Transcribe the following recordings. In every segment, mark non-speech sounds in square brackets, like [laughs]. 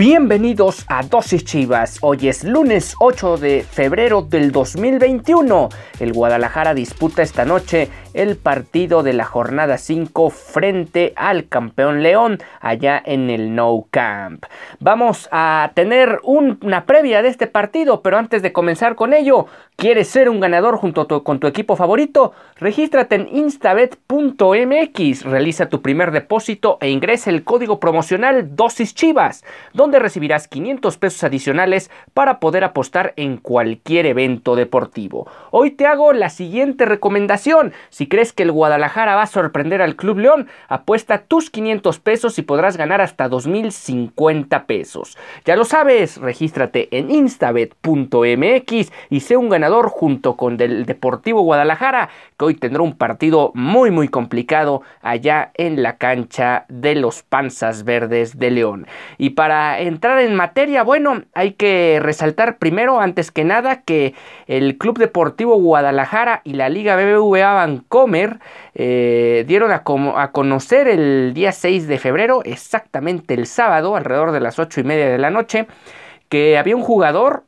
Bienvenidos a Dosis Chivas. Hoy es lunes 8 de febrero del 2021. El Guadalajara disputa esta noche el partido de la jornada 5 frente al campeón León allá en el No Camp. Vamos a tener una previa de este partido, pero antes de comenzar con ello, ¿quieres ser un ganador junto con tu equipo favorito? Regístrate en instabet.mx, realiza tu primer depósito e ingresa el código promocional Dosis Chivas, donde recibirás 500 pesos adicionales para poder apostar en cualquier evento deportivo. Hoy te hago la siguiente recomendación. Si crees que el Guadalajara va a sorprender al Club León, apuesta tus 500 pesos y podrás ganar hasta 2050 pesos. Ya lo sabes, regístrate en instabet.mx y sé un ganador junto con el Deportivo Guadalajara, que hoy tendrá un partido muy muy complicado allá en la cancha de los Panzas Verdes de León. Y para entrar en materia, bueno, hay que resaltar primero, antes que nada, que el Club Deportivo Guadalajara y la Liga BBVA Vancomer eh, dieron a, a, conocer el día 6 de febrero, exactamente el sábado, alrededor de las 8 y media de la noche, que había un jugador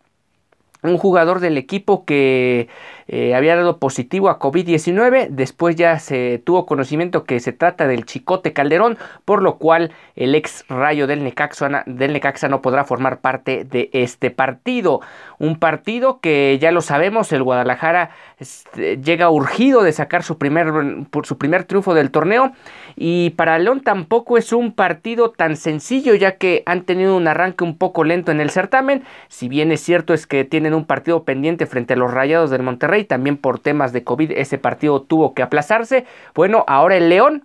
un jugador del equipo que eh, había dado positivo a COVID-19. Después ya se tuvo conocimiento que se trata del Chicote Calderón, por lo cual el ex rayo del Necaxa, del Necaxa no podrá formar parte de este partido. Un partido que ya lo sabemos, el Guadalajara este, llega urgido de sacar su primer, su primer triunfo del torneo. Y para León tampoco es un partido tan sencillo, ya que han tenido un arranque un poco lento en el certamen. Si bien es cierto es que tienen un partido pendiente frente a los Rayados del Monterrey también por temas de COVID ese partido tuvo que aplazarse. Bueno, ahora el León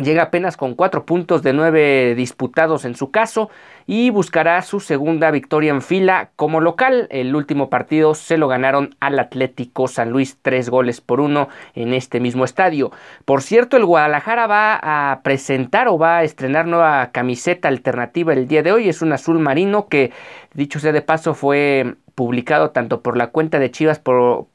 llega apenas con cuatro puntos de nueve disputados en su caso y buscará su segunda victoria en fila como local. El último partido se lo ganaron al Atlético San Luis tres goles por uno en este mismo estadio. Por cierto, el Guadalajara va a presentar o va a estrenar nueva camiseta alternativa el día de hoy. Es un azul marino que, dicho sea de paso, fue publicado tanto por la cuenta de Chivas por,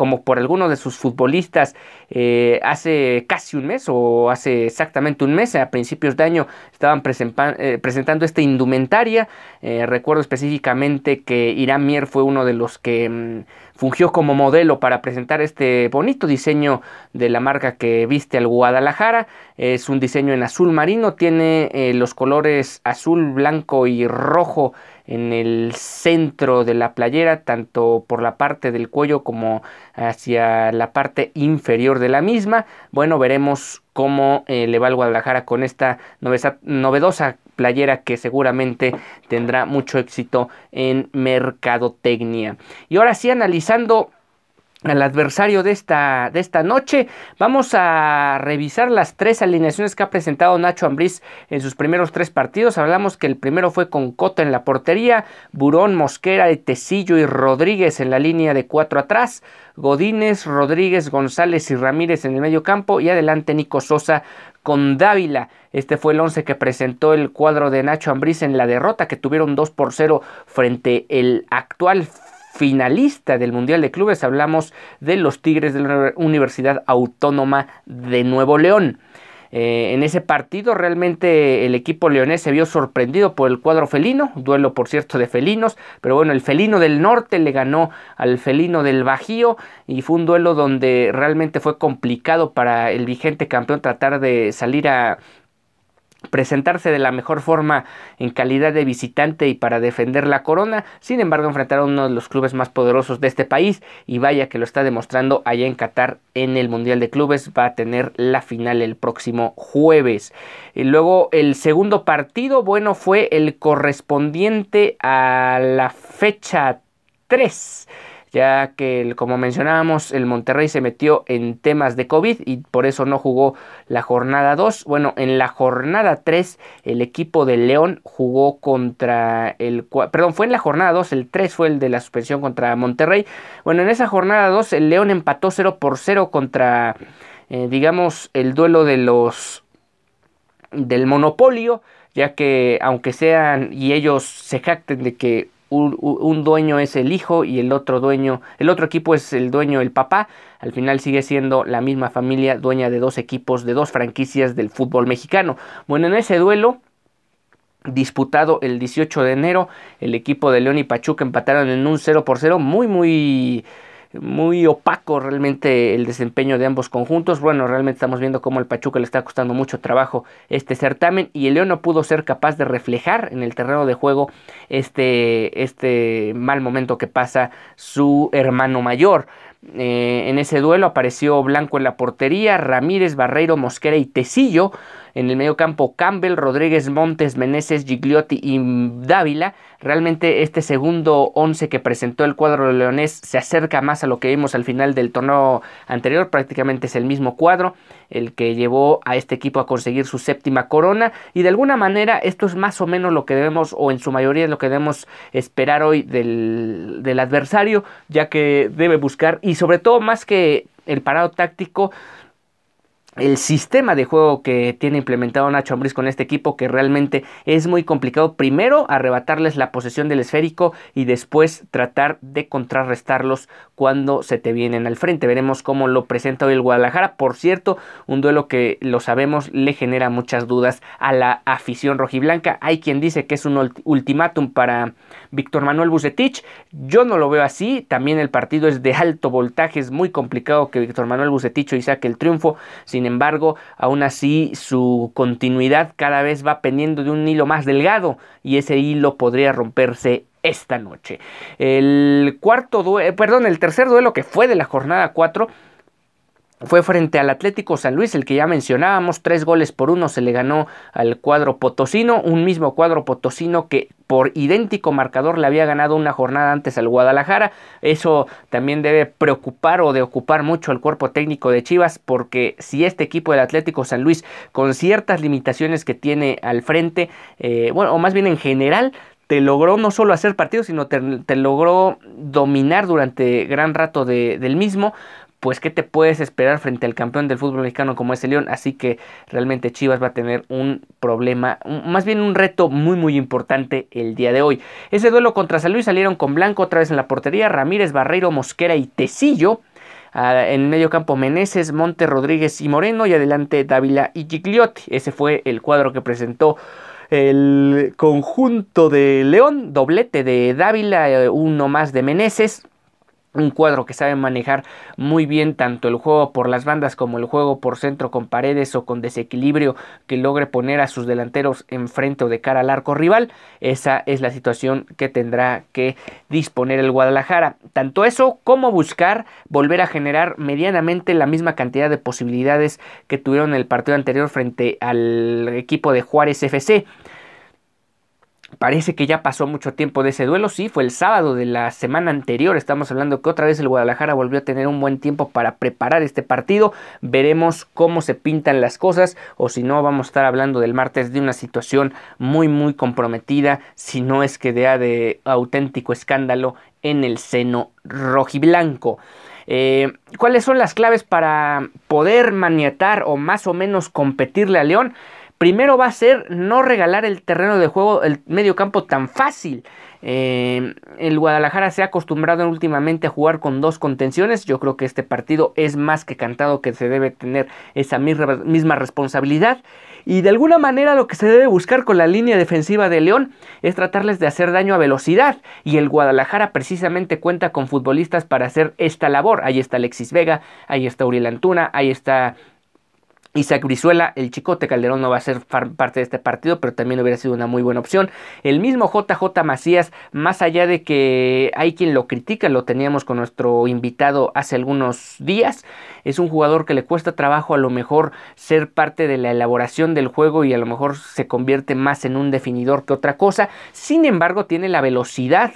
como por algunos de sus futbolistas eh, hace casi un mes o hace exactamente un mes, a principios de año, estaban eh, presentando esta indumentaria. Eh, recuerdo específicamente que Irán Mier fue uno de los que mm, fungió como modelo para presentar este bonito diseño de la marca que viste al Guadalajara. Es un diseño en azul marino, tiene los colores azul, blanco y rojo en el centro de la playera, tanto por la parte del cuello como hacia la parte inferior de la misma. Bueno, veremos cómo eh, le va al Guadalajara con esta novedosa playera que seguramente tendrá mucho éxito en mercadotecnia. Y ahora sí, analizando al adversario de esta, de esta noche. Vamos a revisar las tres alineaciones que ha presentado Nacho Ambriz en sus primeros tres partidos. Hablamos que el primero fue con Cota en la portería, Burón, Mosquera, Tecillo y Rodríguez en la línea de cuatro atrás, Godínez, Rodríguez, González y Ramírez en el medio campo y adelante Nico Sosa con Dávila. Este fue el once que presentó el cuadro de Nacho Ambriz en la derrota que tuvieron 2 por 0 frente el actual finalista del Mundial de Clubes. Hablamos de los Tigres de la Universidad Autónoma de Nuevo León. Eh, en ese partido realmente el equipo leonés se vio sorprendido por el cuadro felino, duelo por cierto de felinos, pero bueno, el felino del norte le ganó al felino del Bajío y fue un duelo donde realmente fue complicado para el vigente campeón tratar de salir a presentarse de la mejor forma en calidad de visitante y para defender la corona. Sin embargo, enfrentaron a uno de los clubes más poderosos de este país y vaya que lo está demostrando allá en Qatar en el Mundial de Clubes. Va a tener la final el próximo jueves. Y luego el segundo partido, bueno, fue el correspondiente a la fecha 3 ya que como mencionábamos el Monterrey se metió en temas de COVID y por eso no jugó la jornada 2. Bueno, en la jornada 3 el equipo de León jugó contra el... Perdón, fue en la jornada 2, el 3 fue el de la suspensión contra Monterrey. Bueno, en esa jornada 2 el León empató 0 por 0 contra, eh, digamos, el duelo de los... del monopolio ya que aunque sean y ellos se jacten de que un, dueño es el hijo y el otro dueño, el otro equipo es el dueño el papá. Al final sigue siendo la misma familia dueña de dos equipos, de dos franquicias del fútbol mexicano. Bueno, en ese duelo disputado el 18 de enero, el equipo de León y Pachuca empataron en un 0 por 0, muy muy muy opaco realmente el desempeño de ambos conjuntos. Bueno, realmente estamos viendo cómo el Pachuca le está costando mucho trabajo este certamen y el León no pudo ser capaz de reflejar en el terreno de juego este, este mal momento que pasa su hermano mayor. Eh, en ese duelo apareció Blanco en la portería, Ramírez, Barreiro, Mosquera y Tecillo en el medio campo Campbell, Rodríguez, Montes, Meneses, Gigliotti y Dávila. Realmente este segundo once que presentó el cuadro leonés se acerca más a lo que vimos al final del torneo anterior, prácticamente es el mismo cuadro el que llevó a este equipo a conseguir su séptima corona y de alguna manera esto es más o menos lo que debemos o en su mayoría es lo que debemos esperar hoy del, del adversario ya que debe buscar y sobre todo más que el parado táctico el sistema de juego que tiene implementado Nacho Ambriz con este equipo que realmente es muy complicado primero arrebatarles la posesión del esférico y después tratar de contrarrestarlos cuando se te vienen al frente. Veremos cómo lo presenta hoy el Guadalajara. Por cierto un duelo que lo sabemos le genera muchas dudas a la afición rojiblanca. Hay quien dice que es un ultimátum para Víctor Manuel Bucetich. Yo no lo veo así. También el partido es de alto voltaje es muy complicado que Víctor Manuel Bucetich hoy saque el triunfo. Sin embargo, aún así su continuidad cada vez va pendiendo de un hilo más delgado y ese hilo podría romperse esta noche. El cuarto duelo, perdón, el tercer duelo que fue de la jornada 4 fue frente al Atlético San Luis, el que ya mencionábamos, tres goles por uno se le ganó al cuadro potosino, un mismo cuadro potosino que por idéntico marcador le había ganado una jornada antes al Guadalajara. Eso también debe preocupar o de ocupar mucho al cuerpo técnico de Chivas, porque si este equipo del Atlético San Luis, con ciertas limitaciones que tiene al frente, eh, bueno, o más bien en general, te logró no solo hacer partidos, sino te, logró dominar durante gran rato del mismo pues qué te puedes esperar frente al campeón del fútbol mexicano como es el León, así que realmente Chivas va a tener un problema, más bien un reto muy muy importante el día de hoy. Ese duelo contra San Luis salieron con Blanco otra vez en la portería, Ramírez, Barreiro, Mosquera y Tecillo. Ah, en medio campo Meneses, Monte, Rodríguez y Moreno y adelante Dávila y Gigliotti. Ese fue el cuadro que presentó el conjunto de León, doblete de Dávila, eh, uno más de Meneses, un cuadro que sabe manejar muy bien tanto el juego por las bandas como el juego por centro con paredes o con desequilibrio que logre poner a sus delanteros enfrente o de cara al arco rival. Esa es la situación que tendrá que disponer el Guadalajara. Tanto eso como buscar volver a generar medianamente la misma cantidad de posibilidades que tuvieron en el partido anterior frente al equipo de Juárez FC. Parece que ya pasó mucho tiempo de ese duelo, sí, fue el sábado de la semana anterior, estamos hablando que otra vez el Guadalajara volvió a tener un buen tiempo para preparar este partido, veremos cómo se pintan las cosas o si no vamos a estar hablando del martes de una situación muy muy comprometida, si no es que de, de auténtico escándalo en el seno rojiblanco. Eh, ¿Cuáles son las claves para poder maniatar o más o menos competirle a León? Primero va a ser no regalar el terreno de juego, el medio campo tan fácil. Eh, el Guadalajara se ha acostumbrado últimamente a jugar con dos contenciones. Yo creo que este partido es más que cantado que se debe tener esa misma responsabilidad. Y de alguna manera lo que se debe buscar con la línea defensiva de León es tratarles de hacer daño a velocidad. Y el Guadalajara precisamente cuenta con futbolistas para hacer esta labor. Ahí está Alexis Vega, ahí está Uriel Antuna, ahí está Isaac Brizuela, el Chicote Calderón no va a ser parte de este partido, pero también hubiera sido una muy buena opción. El mismo JJ Macías, más allá de que hay quien lo critica, lo teníamos con nuestro invitado hace algunos días, es un jugador que le cuesta trabajo a lo mejor ser parte de la elaboración del juego y a lo mejor se convierte más en un definidor que otra cosa. Sin embargo, tiene la velocidad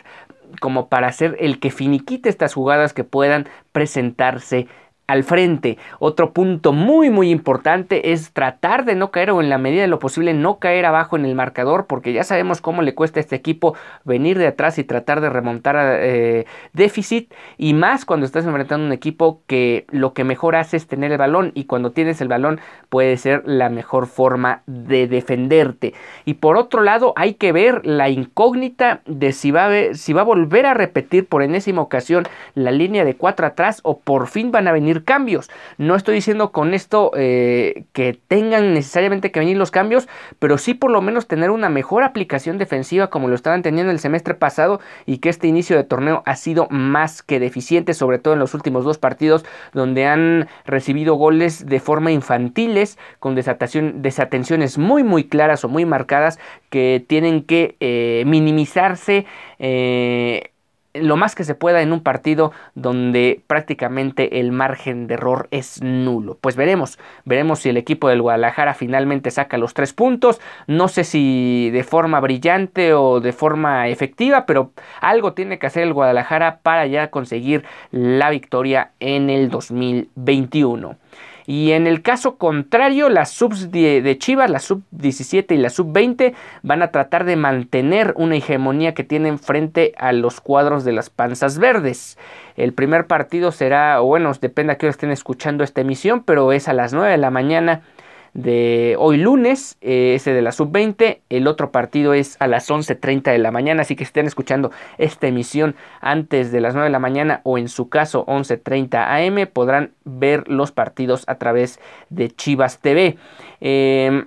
como para ser el que finiquite estas jugadas que puedan presentarse al frente. Otro punto muy muy importante es tratar de no caer o en la medida de lo posible no caer abajo en el marcador porque ya sabemos cómo le cuesta a este equipo venir de atrás y tratar de remontar a eh, déficit y más cuando estás enfrentando un equipo que lo que mejor hace es tener el balón y cuando tienes el balón puede ser la mejor forma de defenderte. Y por otro lado hay que ver la incógnita de si va a, si va a volver a repetir por enésima ocasión la línea de cuatro atrás o por fin van a venir cambios. No estoy diciendo con esto eh, que tengan necesariamente que venir los cambios, pero sí por lo menos tener una mejor aplicación defensiva como lo estaban teniendo el semestre pasado y que este inicio de torneo ha sido más que deficiente, sobre todo en los últimos dos partidos donde han recibido goles de forma infantiles, con desatenciones muy muy claras o muy marcadas que tienen que eh, minimizarse. Eh, lo más que se pueda en un partido donde prácticamente el margen de error es nulo. Pues veremos, veremos si el equipo del Guadalajara finalmente saca los tres puntos. No sé si de forma brillante o de forma efectiva, pero algo tiene que hacer el Guadalajara para ya conseguir la victoria en el 2021. Y en el caso contrario, las subs de, Chivas, la sub 17 y la sub 20, van a tratar de mantener una hegemonía que tienen frente a los cuadros de las panzas verdes. El primer partido será, bueno, depende a qué hora estén escuchando esta emisión, pero es a las 9 de la mañana de hoy lunes, eh, ese de la sub-20. El otro partido es a las 11.30 de la mañana, así que si estén escuchando esta emisión antes de las 9 de la mañana o en su caso 11.30 am, podrán ver los partidos a través de Chivas TV. Em,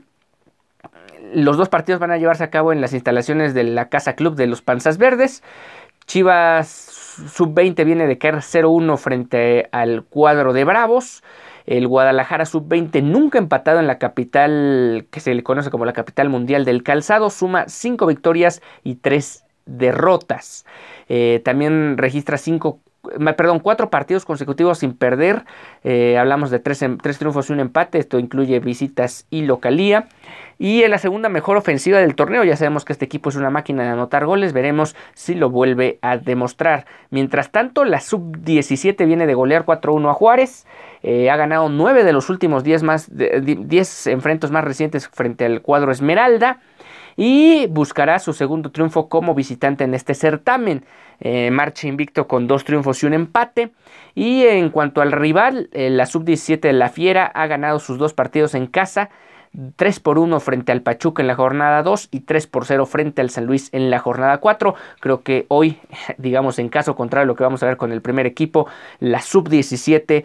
los dos partidos van a llevarse a cabo en las instalaciones de la Casa Club de los Panzas Verdes. Chivas sub-20 viene de caer 0-1 frente al cuadro de Bravos. El Guadalajara sub-20 nunca empatado en la capital que se le conoce como la capital mundial del calzado, suma 5 victorias y 3 derrotas. Eh, también registra 5 perdón, cuatro partidos consecutivos sin perder. Eh, hablamos de tres, tres, triunfos y un empate. Esto incluye visitas y localía. Y en la segunda mejor ofensiva del torneo, ya sabemos que este equipo es una máquina de anotar goles, veremos si lo vuelve a demostrar. Mientras tanto, la sub-17 viene de golear 4-1 a Juárez, eh, ha ganado 9 de los últimos 10 más, 10 enfrentos más recientes frente al cuadro Esmeralda y buscará su segundo triunfo como visitante en este certamen. Eh, marcha invicto con dos triunfos y un empate. Y en cuanto al rival, eh, la sub-17 de la Fiera ha ganado sus dos partidos en casa 3 por 1 frente al Pachuca en la jornada 2 y 3 por 0 frente al San Luis en la jornada 4. Creo que hoy, [laughs] digamos en caso contrario a lo que vamos a ver con el primer equipo, la sub-17,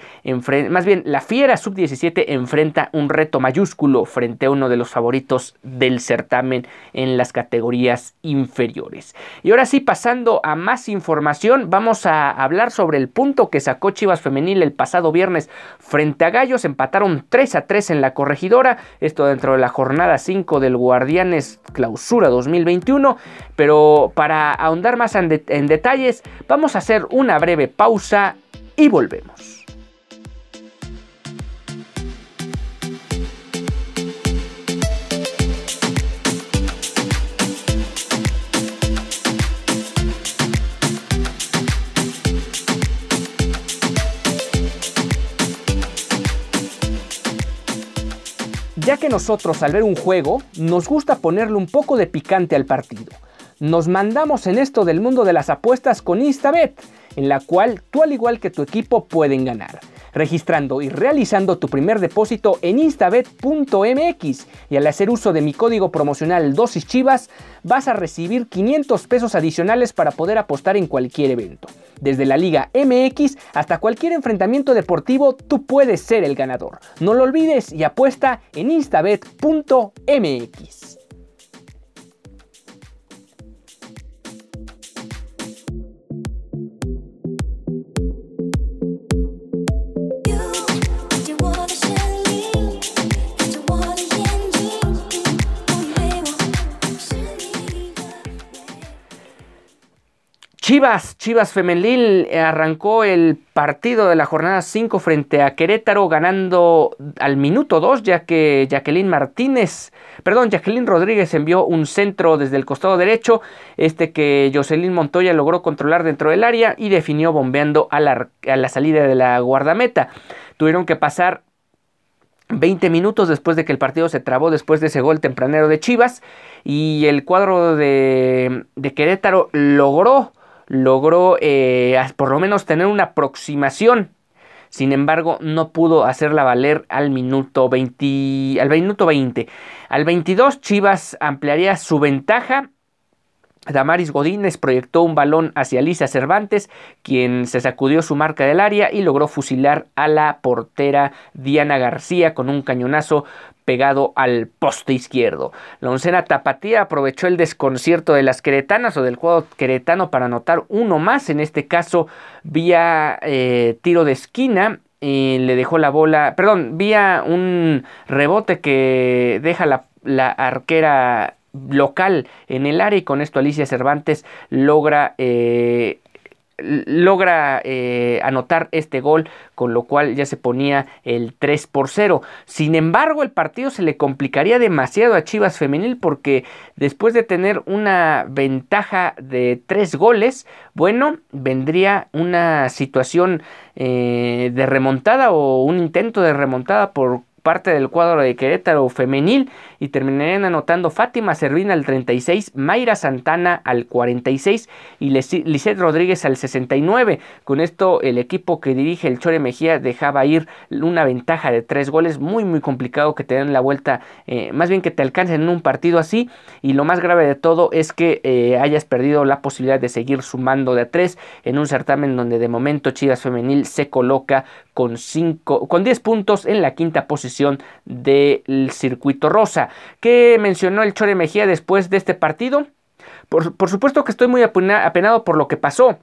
más bien la fiera sub-17 enfrenta un reto mayúsculo frente a uno de los favoritos del certamen en las categorías inferiores. Y ahora sí, pasando a más información, vamos a hablar sobre el punto que sacó Chivas Femenil el pasado viernes frente a Gallos. Empataron 3 a 3 en la corregidora. Esto dentro de la jornada 5 del Guardianes Clausura 2021. Pero para ahondar más en, en detalles, vamos a hacer una breve pausa y volvemos. Ya que nosotros al ver un juego nos gusta ponerle un poco de picante al partido. Nos mandamos en esto del mundo de las apuestas con Instabet, en la cual tú al igual que tu equipo pueden ganar, registrando y realizando tu primer depósito en instabet.mx y al hacer uso de mi código promocional dosis chivas vas a recibir 500 pesos adicionales para poder apostar en cualquier evento. Desde la Liga MX hasta cualquier enfrentamiento deportivo, tú puedes ser el ganador. No lo olvides y apuesta en instabet.mx. Chivas, Chivas Femenil arrancó el partido de la jornada 5 frente a Querétaro ganando al minuto 2 ya que Jacqueline Martínez, perdón, Jacqueline Rodríguez envió un centro desde el costado derecho, este que Jocelyn Montoya logró controlar dentro del área y definió bombeando a la, salida de la guardameta. Tuvieron que pasar 20 minutos después de que el partido se trabó después de ese gol tempranero de Chivas y el cuadro de Querétaro logró logró eh, por lo menos tener una aproximación. Sin embargo, no pudo hacerla valer al minuto 20. Al minuto 20. Al 22, Chivas ampliaría su ventaja Damaris Godínez proyectó un balón hacia Alicia Cervantes, quien se sacudió su marca del área y logró fusilar a la portera Diana García con un cañonazo pegado al poste izquierdo. La oncena Tapatía aprovechó el desconcierto de las queretanas o del juego queretano para anotar uno más, en este caso vía eh, tiro de esquina. Y le dejó la bola, perdón, vía un rebote que deja la arquera local en el área y con esto Alicia Cervantes logra eh, logra eh, anotar este gol, con lo cual ya se ponía el 3 por 0. Sin embargo, el partido se le complicaría demasiado a Chivas Femenil porque después de tener una ventaja de 3 goles, bueno, vendría una situación eh, de remontada o un intento de remontada por parte del cuadro de Querétaro femenil y terminarían anotando Fátima Servina al 36, Mayra Santana al 46 y Lisette Rodríguez al 69. Con esto el equipo que dirige el Chore Mejía dejaba ir una ventaja de tres goles, muy muy complicado que te den la vuelta, eh, más bien que te alcancen en un partido así y lo más grave de todo es que eh, hayas perdido la posibilidad de seguir sumando de a tres en un certamen donde de momento Chivas Femenil se coloca con, cinco, con 10 puntos en la quinta posición del circuito rosa. ¿Qué mencionó el Chore Mejía después de este partido? Por, por supuesto que estoy muy apenado por lo que pasó.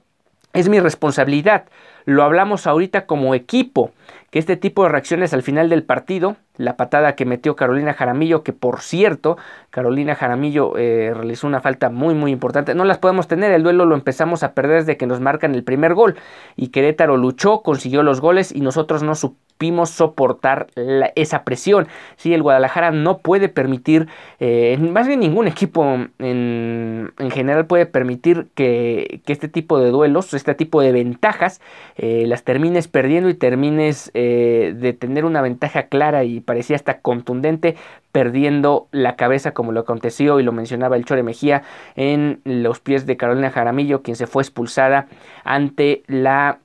Es mi responsabilidad. Lo hablamos ahorita como equipo, que este tipo de reacciones al final del partido la patada que metió Carolina Jaramillo, que por cierto, Carolina Jaramillo eh, realizó una falta muy muy importante. No las podemos tener, el duelo lo empezamos a perder desde que nos marcan el primer gol. Y Querétaro luchó, consiguió los goles y nosotros no supimos soportar esa presión. Sí, el Guadalajara no puede permitir, eh, más bien ningún equipo en, general puede permitir que, este tipo de duelos, este tipo de ventajas, eh, las termines perdiendo y termines de tener una ventaja clara y parecía hasta contundente, perdiendo la cabeza como lo aconteció y lo mencionaba el Chore Mejía en los pies de Carolina Jaramillo, quien se fue expulsada ante la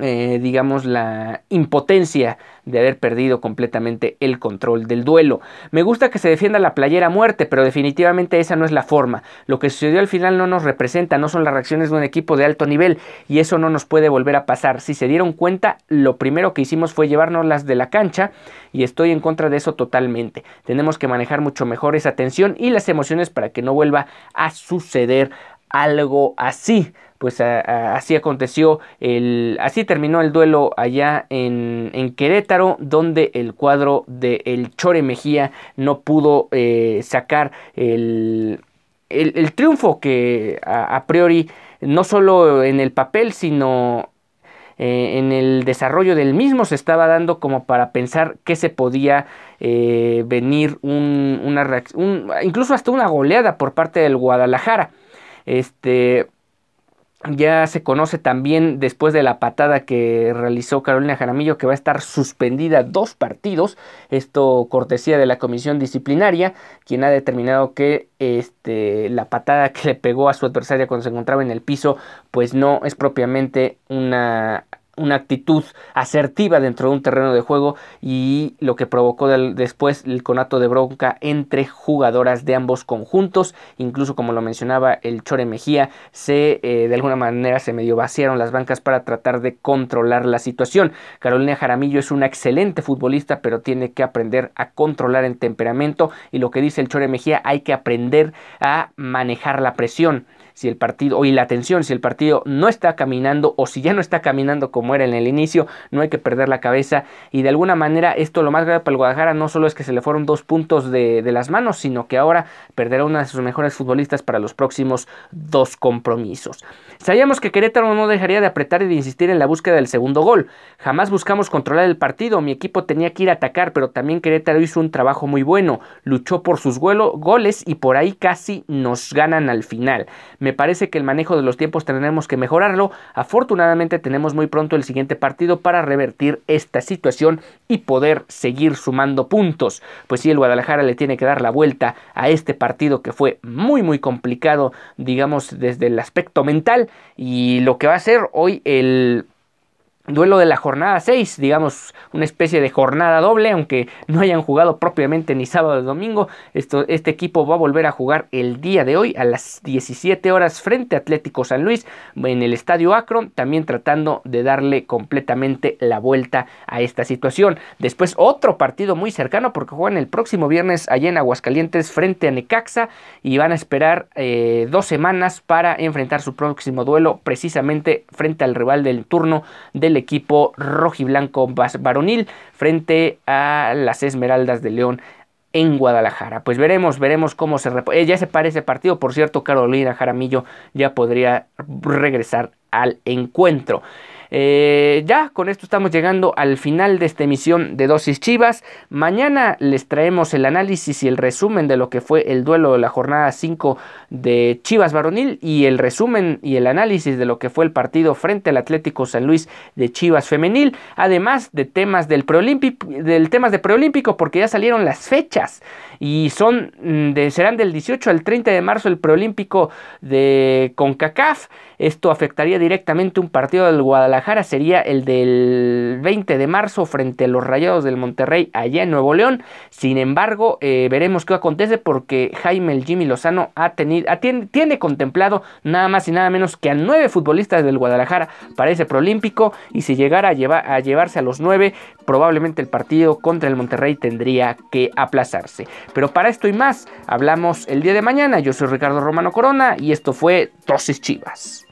eh, digamos, la impotencia de haber perdido completamente el control del duelo. Me gusta que se defienda la playera a muerte, pero definitivamente esa no es la forma. Lo que sucedió al final no nos representa, no son las reacciones de un equipo de alto nivel y eso no nos puede volver a pasar. Si se dieron cuenta, lo primero que hicimos fue llevarnos las de la cancha y estoy en contra de eso totalmente. Tenemos que manejar mucho mejor esa tensión y las emociones para que no vuelva a suceder algo así pues así aconteció, el, así terminó el duelo allá en, Querétaro, donde el cuadro de el Chore Mejía no pudo eh, sacar el, el, triunfo que a, priori no solo en el papel, sino eh, en el desarrollo del mismo se estaba dando como para pensar que se podía eh, venir un, una reacción, incluso hasta una goleada por parte del Guadalajara. Este, ya se conoce también después de la patada que realizó Carolina Jaramillo que va a estar suspendida dos partidos. Esto cortesía de la comisión disciplinaria, quien ha determinado que este, la patada que le pegó a su adversaria cuando se encontraba en el piso, pues no es propiamente una una actitud asertiva dentro de un terreno de juego y lo que provocó después el conato de bronca entre jugadoras de ambos conjuntos, incluso como lo mencionaba el Chore Mejía, se eh, de alguna manera se medio vaciaron las bancas para tratar de controlar la situación. Carolina Jaramillo es una excelente futbolista, pero tiene que aprender a controlar el temperamento y lo que dice el Chore Mejía, hay que aprender a manejar la presión si el partido, y la atención, si el partido no está caminando o si ya no está caminando como era en el inicio, no hay que perder la cabeza y de alguna manera esto lo más grave para el Guadalajara no solo es que se le fueron dos puntos de, de las manos, sino que ahora perderá una de sus mejores futbolistas para los próximos dos compromisos. Sabíamos que Querétaro no dejaría de apretar y de insistir en la búsqueda del segundo gol. Jamás buscamos controlar el partido, mi equipo tenía que ir a atacar, pero también Querétaro hizo un trabajo muy bueno, luchó por sus goles y por ahí casi nos ganan al final. Me parece que el manejo de los tiempos tendremos que mejorarlo. Afortunadamente tenemos muy pronto el siguiente partido para revertir esta situación y poder seguir sumando puntos. Pues sí, el Guadalajara le tiene que dar la vuelta a este partido que fue muy muy complicado, digamos, desde el aspecto mental y lo que va a ser hoy el duelo de la jornada 6, digamos una especie de jornada doble, aunque no hayan jugado propiamente ni sábado ni domingo. Esto, este equipo va a volver a jugar el día de hoy a las 17 horas frente a Atlético San Luis en el Estadio Akron, también tratando de darle completamente la vuelta a esta situación. Después otro partido muy cercano porque juegan el próximo viernes allá en Aguascalientes frente a Necaxa y van a esperar eh, dos semanas para enfrentar su próximo duelo precisamente frente al rival del turno del equipo rojiblanco varonil frente a las Esmeraldas de León en Guadalajara. Pues veremos, veremos cómo se... Eh, ya se parece partido, por cierto, Carolina Jaramillo ya podría regresar al encuentro. Eh, ya con esto estamos llegando al final de esta emisión de Dosis Chivas. Mañana les traemos el análisis y el resumen de lo que fue el duelo de la jornada 5 de Chivas Varonil y el resumen y el análisis de lo que fue el partido frente al Atlético San Luis de Chivas Femenil. Además de temas del preolímpico, del temas de preolímpico porque ya salieron las fechas y son mm, de, serán del 18 al 30 de marzo el preolímpico de CONCACAF. Esto afectaría directamente un partido del Guadalajara, sería el del 20 de marzo frente a los Rayados del Monterrey allá en Nuevo León. Sin embargo, eh, veremos qué acontece porque Jaime el Jimmy Lozano ha tenido, tiene, contemplado nada más y nada menos que a nueve futbolistas del Guadalajara para ese preolímpico y si llegara a, llevar, a llevarse a los nueve, probablemente el partido contra el Monterrey tendría que aplazarse. Pero para esto y más, hablamos el día de mañana. Yo soy Ricardo Romano Corona y esto fue Dosis Chivas.